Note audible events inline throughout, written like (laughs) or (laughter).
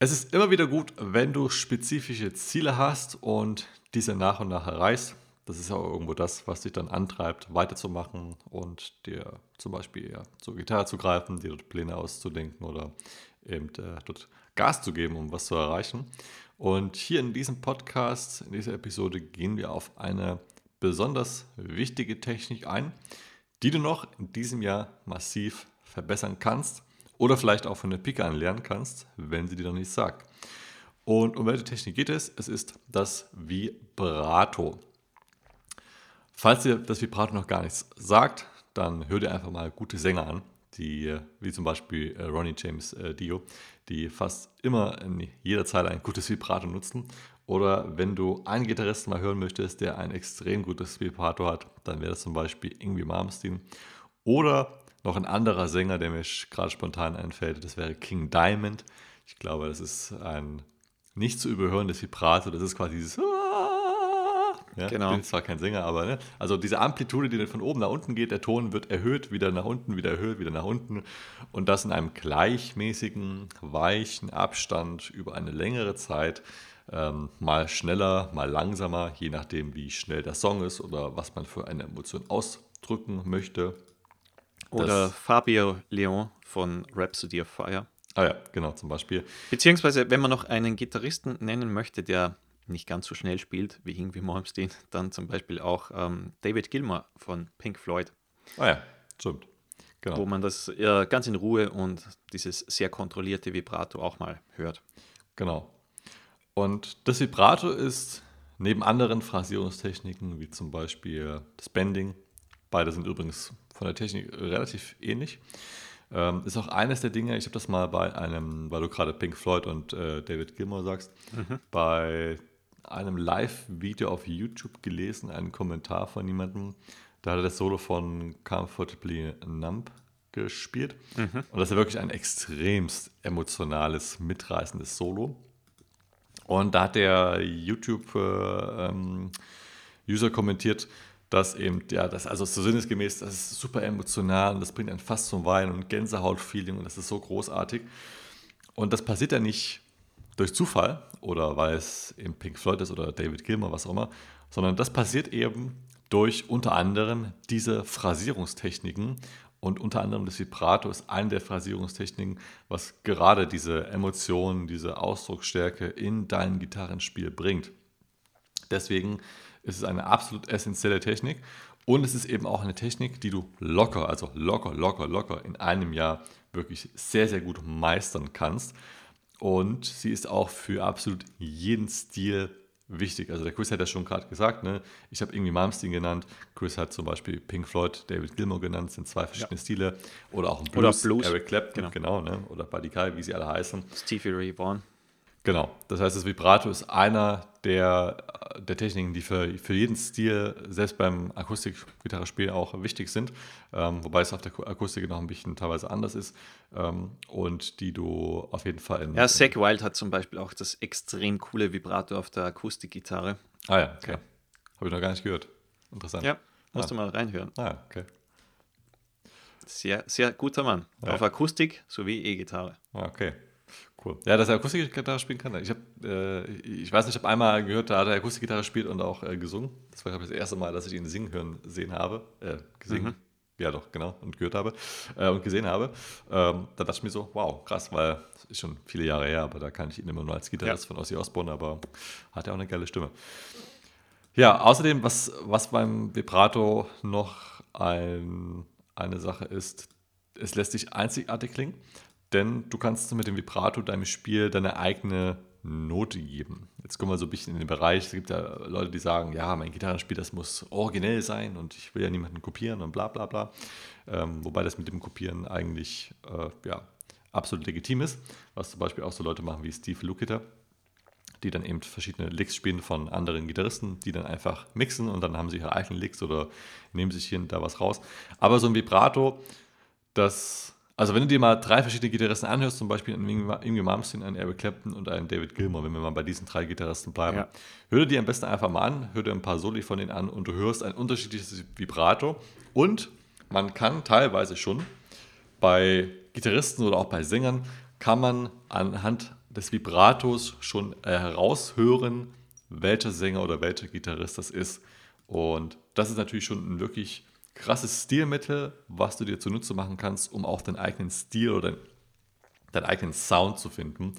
Es ist immer wieder gut, wenn du spezifische Ziele hast und diese nach und nach erreichst. Das ist ja auch irgendwo das, was dich dann antreibt, weiterzumachen und dir zum Beispiel ja, zur Gitarre zu greifen, dir dort Pläne auszudenken oder eben äh, dort Gas zu geben, um was zu erreichen. Und hier in diesem Podcast, in dieser Episode, gehen wir auf eine besonders wichtige Technik ein, die du noch in diesem Jahr massiv verbessern kannst oder vielleicht auch von der Pike an lernen kannst, wenn sie dir noch nichts sagt. Und um welche Technik geht es? Es ist das Vibrato. Falls dir das Vibrato noch gar nichts sagt, dann hör dir einfach mal gute Sänger an, die, wie zum Beispiel äh, Ronnie James äh, Dio, die fast immer in jeder Zeile ein gutes Vibrato nutzen. Oder wenn du einen Gitarristen mal hören möchtest, der ein extrem gutes Vibrato hat, dann wäre das zum Beispiel Ingwie Malmsteen. Oder noch ein anderer Sänger, der mir gerade spontan einfällt, das wäre King Diamond. Ich glaube, das ist ein nicht zu überhörendes Vibrato. Das ist quasi dieses. Ja, genau. Ich bin zwar kein Sänger, aber ne? also diese Amplitude, die dann von oben nach unten geht, der Ton wird erhöht, wieder nach unten, wieder erhöht, wieder nach unten und das in einem gleichmäßigen, weichen Abstand über eine längere Zeit, ähm, mal schneller, mal langsamer, je nachdem, wie schnell der Song ist oder was man für eine Emotion ausdrücken möchte. Oder Fabio Leon von Rhapsody of Fire. Ah ja, genau, zum Beispiel. Beziehungsweise, wenn man noch einen Gitarristen nennen möchte, der nicht ganz so schnell spielt wie irgendwie Malmsteen, (laughs) dann zum Beispiel auch ähm, David Gilmour von Pink Floyd. Ah ja, stimmt. Genau. Wo man das äh, ganz in Ruhe und dieses sehr kontrollierte Vibrato auch mal hört. Genau. Und das Vibrato ist neben anderen Phrasierungstechniken, wie zum Beispiel das Bending, beide sind übrigens von der Technik relativ ähnlich. Ähm, ist auch eines der Dinge, ich habe das mal bei einem, weil du gerade Pink Floyd und äh, David Gilmour sagst, mhm. bei einem Live-Video auf YouTube gelesen, einen Kommentar von jemandem, da hat er das Solo von Comfortably Numb gespielt. Mhm. Und das ist wirklich ein extremst emotionales, mitreißendes Solo. Und da hat der YouTube-User äh, ähm, kommentiert, dass eben, ja, das also so sinnesgemäß, das ist super emotional und das bringt einen fast zum Weinen und Gänsehaut-Feeling und das ist so großartig. Und das passiert ja nicht durch Zufall oder weil es eben Pink Floyd ist oder David Gilmer, was auch immer, sondern das passiert eben durch unter anderem diese Phrasierungstechniken und unter anderem das Vibrato ist eine der Phrasierungstechniken, was gerade diese Emotionen, diese Ausdrucksstärke in dein Gitarrenspiel bringt. Deswegen es ist eine absolut essentielle Technik und es ist eben auch eine Technik, die du locker, also locker, locker, locker in einem Jahr wirklich sehr, sehr gut meistern kannst. Und sie ist auch für absolut jeden Stil wichtig. Also der Chris hat ja schon gerade gesagt, ne? ich habe irgendwie Malmsteen genannt, Chris hat zum Beispiel Pink Floyd, David Gilmour genannt, sind zwei verschiedene ja. Stile. Oder auch ein Blues, Oder Blues. Eric Clapton, genau, genau ne? oder Buddy Guy, wie sie alle heißen. Stevie Ray Vaughan. Genau, das heißt, das Vibrato ist einer der, der Techniken, die für, für jeden Stil, selbst beim Akustikgitarrespiel auch wichtig sind, ähm, wobei es auf der Akustik noch ein bisschen teilweise anders ist ähm, und die du auf jeden Fall in. Ja, Zack Wild hat zum Beispiel auch das extrem coole Vibrato auf der Akustikgitarre. Ah ja, okay. Habe ich noch gar nicht gehört. Interessant. Ja, musst ah. du mal reinhören. Ah, okay. Sehr, sehr guter Mann. Ja. Auf Akustik sowie E-Gitarre. Ah, okay. Cool. Ja, dass er Akustikgitarre spielen kann. Ich, hab, äh, ich weiß nicht, ich habe einmal gehört, da hat er Akustikgitarre gespielt und auch äh, gesungen. Das war, glaube ich, das erste Mal, dass ich ihn singen hören sehen habe. Äh, gesehen. Mhm. Ja, doch, genau. Und gehört habe äh, und gesehen habe. Ähm, da dachte ich mir so, wow, krass, weil das ist schon viele Jahre her, aber da kann ich ihn immer nur als Gitarrist ja. von Ozzy Osbourne, aber hat ja auch eine geile Stimme. Ja, außerdem, was, was beim Vibrato noch ein, eine Sache ist, es lässt sich einzigartig klingen denn du kannst mit dem Vibrato deinem Spiel deine eigene Note geben. Jetzt kommen wir so ein bisschen in den Bereich, es gibt ja Leute, die sagen, ja, mein Gitarrenspiel, das muss originell sein und ich will ja niemanden kopieren und bla bla bla. Ähm, wobei das mit dem Kopieren eigentlich äh, ja, absolut legitim ist, was zum Beispiel auch so Leute machen wie Steve Lukather, die dann eben verschiedene Licks spielen von anderen Gitarristen, die dann einfach mixen und dann haben sie ihre eigenen Licks oder nehmen sich hier und da was raus. Aber so ein Vibrato, das also wenn du dir mal drei verschiedene Gitarristen anhörst, zum Beispiel Ingrid Malmsteen, einen Eric Clapton und einen David Gilmour, wenn wir mal bei diesen drei Gitarristen bleiben, ja. hör dir am besten einfach mal an, hör dir ein paar Soli von denen an und du hörst ein unterschiedliches Vibrato und man kann teilweise schon bei Gitarristen oder auch bei Sängern kann man anhand des Vibratos schon äh, heraushören, welcher Sänger oder welcher Gitarrist das ist. Und das ist natürlich schon ein wirklich krasses Stilmittel, was du dir zunutze machen kannst, um auch deinen eigenen Stil oder deinen eigenen Sound zu finden.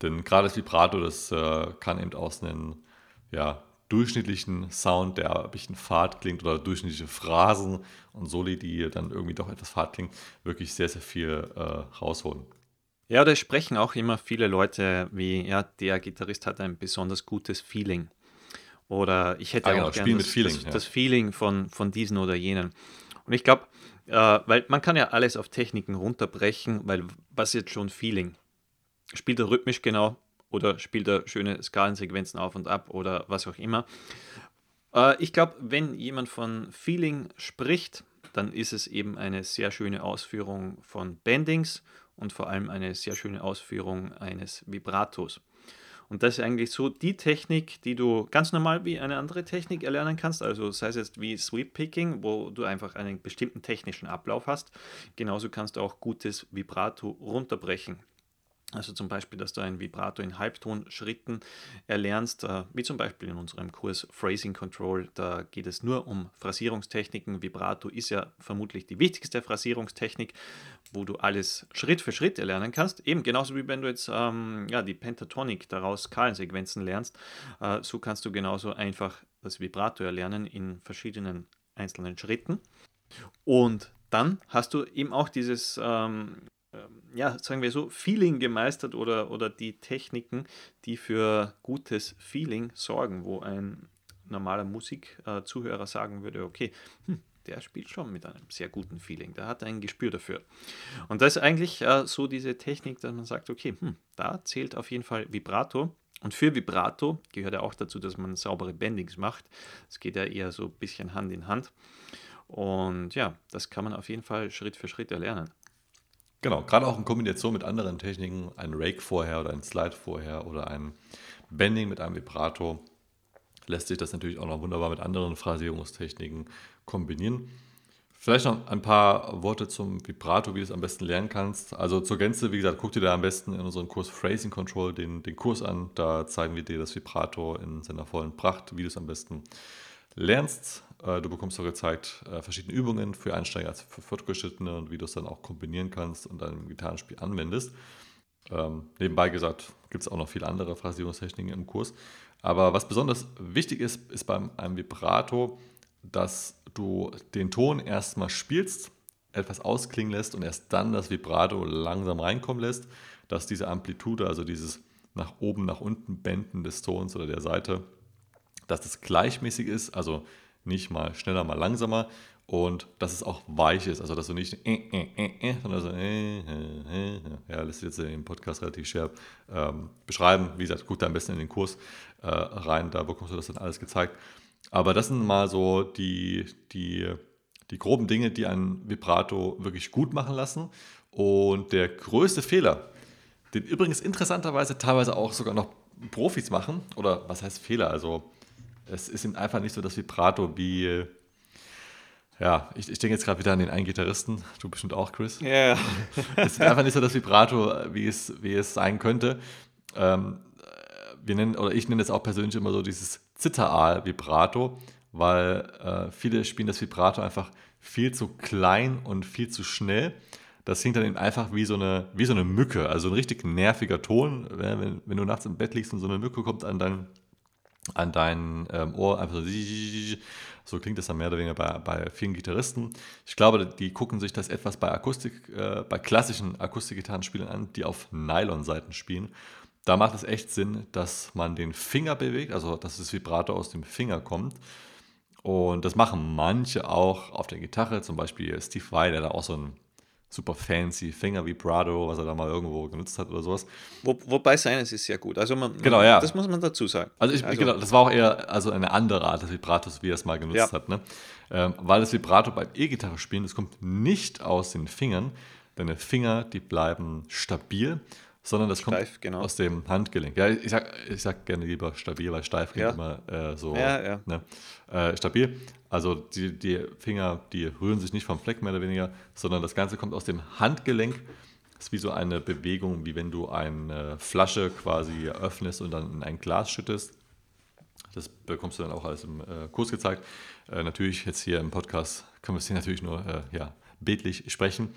Denn gerade das Vibrato, das äh, kann eben aus einem ja, durchschnittlichen Sound, der ein bisschen fad klingt, oder durchschnittliche Phrasen und Soli, die dann irgendwie doch etwas fad klingen, wirklich sehr, sehr viel äh, rausholen. Ja, da sprechen auch immer viele Leute wie, ja, der Gitarrist hat ein besonders gutes Feeling. Oder ich hätte ah, genau, auch gerne das, Feeling, das, ja. das, Feeling von, von diesen oder jenen. Und ich glaube, äh, weil man kann ja alles auf Techniken runterbrechen, weil was jetzt schon Feeling? Spielt er rhythmisch genau oder spielt er schöne Skalensequenzen auf und ab oder was auch immer. Äh, ich glaube, wenn jemand von Feeling spricht, dann ist es eben eine sehr schöne Ausführung von Bendings und vor allem eine sehr schöne Ausführung eines Vibratos. Und das ist eigentlich so die Technik, die du ganz normal wie eine andere Technik erlernen kannst. Also sei es jetzt wie Sweep Picking, wo du einfach einen bestimmten technischen Ablauf hast. Genauso kannst du auch gutes Vibrato runterbrechen. Also zum Beispiel, dass du ein Vibrato in Halbtonschritten erlernst, äh, wie zum Beispiel in unserem Kurs Phrasing Control. Da geht es nur um Phrasierungstechniken. Vibrato ist ja vermutlich die wichtigste Phrasierungstechnik, wo du alles Schritt für Schritt erlernen kannst. Eben genauso wie wenn du jetzt ähm, ja, die Pentatonik, daraus Skalensequenzen lernst. Äh, so kannst du genauso einfach das Vibrato erlernen in verschiedenen einzelnen Schritten. Und dann hast du eben auch dieses ähm, ja, sagen wir so, Feeling gemeistert oder, oder die Techniken, die für gutes Feeling sorgen, wo ein normaler Musikzuhörer sagen würde, okay, hm, der spielt schon mit einem sehr guten Feeling, der hat ein Gespür dafür. Und das ist eigentlich äh, so diese Technik, dass man sagt, okay, hm, da zählt auf jeden Fall Vibrato. Und für Vibrato gehört ja auch dazu, dass man saubere Bendings macht. Es geht ja eher so ein bisschen Hand in Hand. Und ja, das kann man auf jeden Fall Schritt für Schritt erlernen. Genau, gerade auch in Kombination mit anderen Techniken, ein Rake vorher oder ein Slide vorher oder ein Bending mit einem Vibrato, lässt sich das natürlich auch noch wunderbar mit anderen Phrasierungstechniken kombinieren. Vielleicht noch ein paar Worte zum Vibrato, wie du es am besten lernen kannst. Also zur Gänze, wie gesagt, guck dir da am besten in unserem Kurs Phrasing Control den, den Kurs an. Da zeigen wir dir das Vibrato in seiner vollen Pracht, wie du es am besten lernst. Äh, du bekommst auch gezeigt äh, verschiedene Übungen für Einsteiger als für Fortgeschrittene und wie du es dann auch kombinieren kannst und dann im Gitarrenspiel anwendest. Ähm, nebenbei gesagt, gibt es auch noch viele andere Phrasierungstechniken im Kurs. Aber was besonders wichtig ist, ist beim einem Vibrato, dass du den Ton erstmal spielst, etwas ausklingen lässt und erst dann das Vibrato langsam reinkommen lässt, dass diese Amplitude, also dieses nach oben, nach unten Benden des Tons oder der Seite, dass das gleichmäßig ist, also nicht mal schneller, mal langsamer und dass es auch weich ist, also dass du nicht äh, äh, äh, äh sondern so äh, äh, ja, lässt sich jetzt im Podcast relativ schwer ähm, beschreiben. Wie gesagt, guck da am besten in den Kurs rein, da bekommst du das dann alles gezeigt. Aber das sind mal so die, die, die groben Dinge, die ein Vibrato wirklich gut machen lassen. Und der größte Fehler, den übrigens interessanterweise teilweise auch sogar noch Profis machen, oder was heißt Fehler? Also es ist ihm einfach nicht so das Vibrato wie. Ja, ich, ich denke jetzt gerade wieder an den einen Gitarristen, du bestimmt auch, Chris. Ja. Yeah. (laughs) es ist einfach nicht so das Vibrato, wie es, wie es sein könnte. Ähm, wir nennen, oder ich nenne es auch persönlich immer so dieses Zitteraal-Vibrato, weil äh, viele spielen das Vibrato einfach viel zu klein und viel zu schnell. Das klingt dann eben einfach wie so, eine, wie so eine Mücke, also ein richtig nerviger Ton. Wenn, wenn du nachts im Bett liegst und so eine Mücke kommt an dein an dein ähm, Ohr einfach so, (laughs) so klingt das dann mehr oder weniger bei, bei vielen Gitarristen. Ich glaube, die gucken sich das etwas bei Akustik, äh, bei klassischen Akustikgitarrenspielern an, die auf Nylon-Seiten spielen. Da macht es echt Sinn, dass man den Finger bewegt, also dass das Vibrato aus dem Finger kommt. Und das machen manche auch auf der Gitarre, zum Beispiel Steve Vai, der da auch so ein super fancy Finger Vibrato, was er da mal irgendwo genutzt hat oder sowas. Wo, wobei seines ist sehr gut. Also man, genau, ja. das muss man dazu sagen. Also, ich, also genau, das war auch eher also eine andere Art des Vibratos, wie er es mal genutzt ja. hat. Ne? Ähm, weil das Vibrato beim E-Gitarre spielen, das kommt nicht aus den Fingern. Deine Finger, die bleiben stabil sondern das steif, kommt genau. aus dem Handgelenk. Ja, ich sag, ich sag gerne lieber stabil, weil steif klingt ja. immer äh, so ja, ja. Ne? Äh, stabil. Also die, die Finger, die rühren sich nicht vom Fleck mehr oder weniger, sondern das Ganze kommt aus dem Handgelenk. Das ist wie so eine Bewegung, wie wenn du eine Flasche quasi öffnest und dann in ein Glas schüttest. Das bekommst du dann auch alles im äh, Kurs gezeigt. Äh, natürlich jetzt hier im Podcast können wir es hier natürlich nur äh, ja, bildlich sprechen.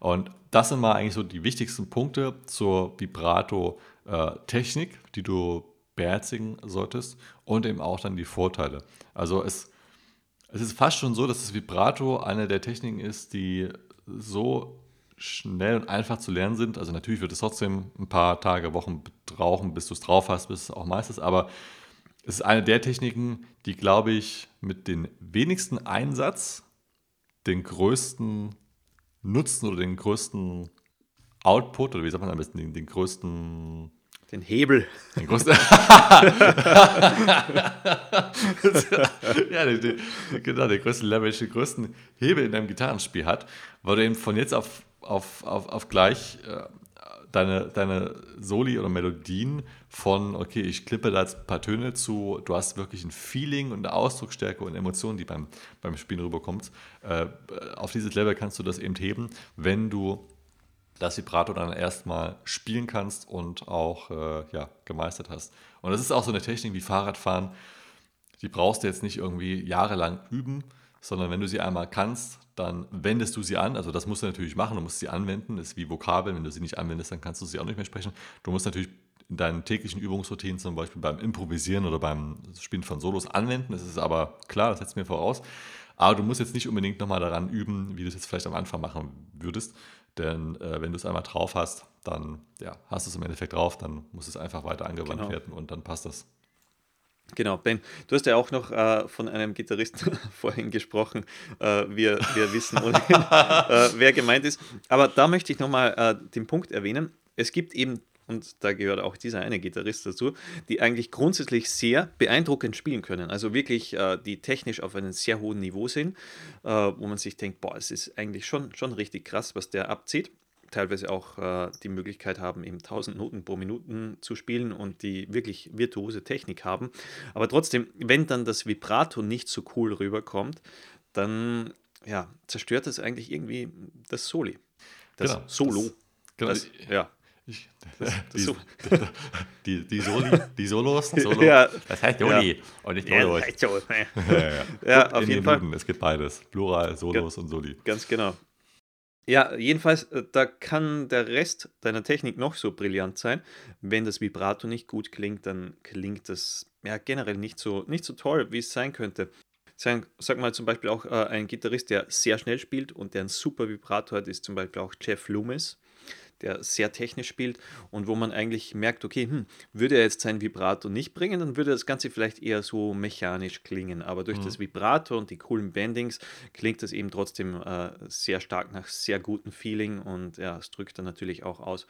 Und das sind mal eigentlich so die wichtigsten Punkte zur Vibrato-Technik, die du beherzigen solltest und eben auch dann die Vorteile. Also es, es ist fast schon so, dass das Vibrato eine der Techniken ist, die so schnell und einfach zu lernen sind. Also natürlich wird es trotzdem ein paar Tage, Wochen brauchen, bis du es drauf hast, bis es auch meistens, aber es ist eine der Techniken, die, glaube ich, mit den wenigsten Einsatz den größten Nutzen oder den größten Output, oder wie sagt man am besten, den, den größten den Hebel. Den größten. (laughs) (laughs) ja, den, den, genau, den größten Leverage, den größten Hebel in deinem Gitarrenspiel hat, weil du eben von jetzt auf, auf, auf, auf gleich äh, deine, deine Soli oder Melodien von, okay, ich klippe da jetzt ein paar Töne zu, du hast wirklich ein Feeling und eine Ausdrucksstärke und Emotionen, die beim, beim Spielen rüberkommt. Äh, auf dieses Level kannst du das eben heben, wenn du das Vibrato dann erstmal spielen kannst und auch äh, ja, gemeistert hast. Und das ist auch so eine Technik wie Fahrradfahren, die brauchst du jetzt nicht irgendwie jahrelang üben, sondern wenn du sie einmal kannst, dann wendest du sie an. Also das musst du natürlich machen, du musst sie anwenden. Das ist wie Vokabeln, wenn du sie nicht anwendest, dann kannst du sie auch nicht mehr sprechen. Du musst natürlich in deinen täglichen Übungsroutinen, zum Beispiel beim Improvisieren oder beim Spielen von Solos anwenden. Das ist aber klar, das setzt mir voraus. Aber du musst jetzt nicht unbedingt nochmal daran üben, wie du es jetzt vielleicht am Anfang machen würdest. Denn äh, wenn du es einmal drauf hast, dann ja, hast du es im Endeffekt drauf, dann muss es einfach weiter angewandt genau. werden und dann passt das. Genau, Ben, du hast ja auch noch äh, von einem Gitarristen (laughs) vorhin gesprochen. Äh, wir, wir wissen ohnehin, (laughs) äh, wer gemeint ist. Aber da möchte ich nochmal äh, den Punkt erwähnen. Es gibt eben und da gehört auch dieser eine Gitarrist dazu, die eigentlich grundsätzlich sehr beeindruckend spielen können. Also wirklich, äh, die technisch auf einem sehr hohen Niveau sind, äh, wo man sich denkt, boah, es ist eigentlich schon, schon richtig krass, was der abzieht. Teilweise auch äh, die Möglichkeit haben, eben 1000 Noten pro Minute zu spielen und die wirklich virtuose Technik haben. Aber trotzdem, wenn dann das Vibrato nicht so cool rüberkommt, dann ja, zerstört das eigentlich irgendwie das Soli. Das genau, Solo. Das, genau, das, ja. Ich, das, (laughs) das die, (laughs) die, die, Soli, die Solos, (laughs) Solos ja. das heißt Soli ja. und nicht Solos. Ja, ja, ja. auf jeden Fall. Luden, es gibt beides, Plural, Solos Ga und Soli. Ganz genau. Ja, jedenfalls, äh, da kann der Rest deiner Technik noch so brillant sein. Wenn das Vibrato nicht gut klingt, dann klingt das ja generell nicht so, nicht so toll, wie es sein könnte. Sag, sag mal zum Beispiel auch äh, ein Gitarrist, der sehr schnell spielt und der ein super Vibrato hat, ist zum Beispiel auch Jeff Loomis der sehr technisch spielt und wo man eigentlich merkt, okay, hm, würde er jetzt sein Vibrato nicht bringen, dann würde das Ganze vielleicht eher so mechanisch klingen. Aber durch mhm. das Vibrato und die coolen Bendings klingt das eben trotzdem äh, sehr stark nach sehr gutem Feeling und ja, es drückt dann natürlich auch aus.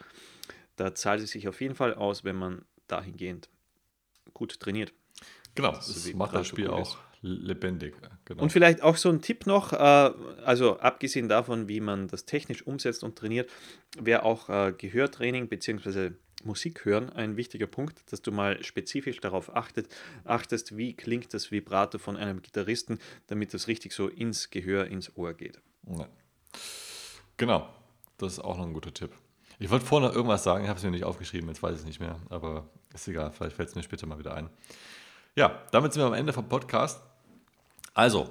Da zahlt es sich auf jeden Fall aus, wenn man dahingehend gut trainiert. Genau, das, das macht das Spiel auch lebendig. Genau. Und vielleicht auch so ein Tipp noch, äh, also abgesehen davon, wie man das technisch umsetzt und trainiert, wäre auch äh, Gehörtraining bzw. Musik hören ein wichtiger Punkt, dass du mal spezifisch darauf achtet, achtest, wie klingt das Vibrato von einem Gitarristen, damit das richtig so ins Gehör, ins Ohr geht. Ja. Genau, das ist auch noch ein guter Tipp. Ich wollte vorhin noch irgendwas sagen, ich habe es mir nicht aufgeschrieben, jetzt weiß ich es nicht mehr, aber ist egal, vielleicht fällt es mir später mal wieder ein. Ja, damit sind wir am Ende vom Podcast. Also,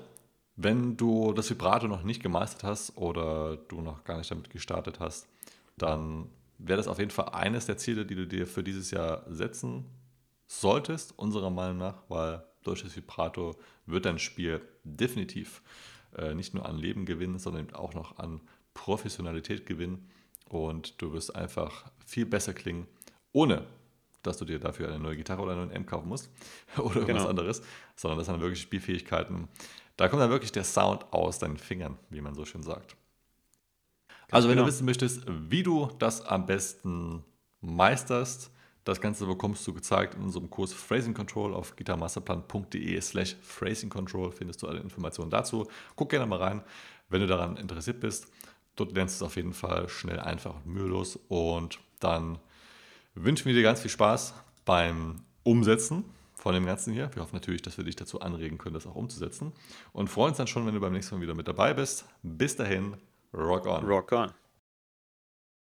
wenn du das Vibrato noch nicht gemeistert hast oder du noch gar nicht damit gestartet hast, dann wäre das auf jeden Fall eines der Ziele, die du dir für dieses Jahr setzen solltest, unserer Meinung nach, weil durch das Vibrato wird dein Spiel definitiv äh, nicht nur an Leben gewinnen, sondern auch noch an Professionalität gewinnen. Und du wirst einfach viel besser klingen, ohne dass du dir dafür eine neue Gitarre oder einen neuen M kaufen musst (laughs) oder irgendwas genau. anderes, sondern das sind wirklich Spielfähigkeiten. Da kommt dann wirklich der Sound aus deinen Fingern, wie man so schön sagt. Also, wenn genau. du wissen möchtest, wie du das am besten meisterst, das Ganze bekommst du gezeigt in unserem Kurs Phrasing Control auf gitarmasterplan.de slash Phrasing Control findest du alle Informationen dazu. Guck gerne mal rein, wenn du daran interessiert bist. Dort lernst du es auf jeden Fall schnell, einfach und mühelos und dann wünschen wir dir ganz viel Spaß beim Umsetzen von dem Ganzen hier. Wir hoffen natürlich, dass wir dich dazu anregen können, das auch umzusetzen. Und freuen uns dann schon, wenn du beim nächsten Mal wieder mit dabei bist. Bis dahin, rock on. Rock on.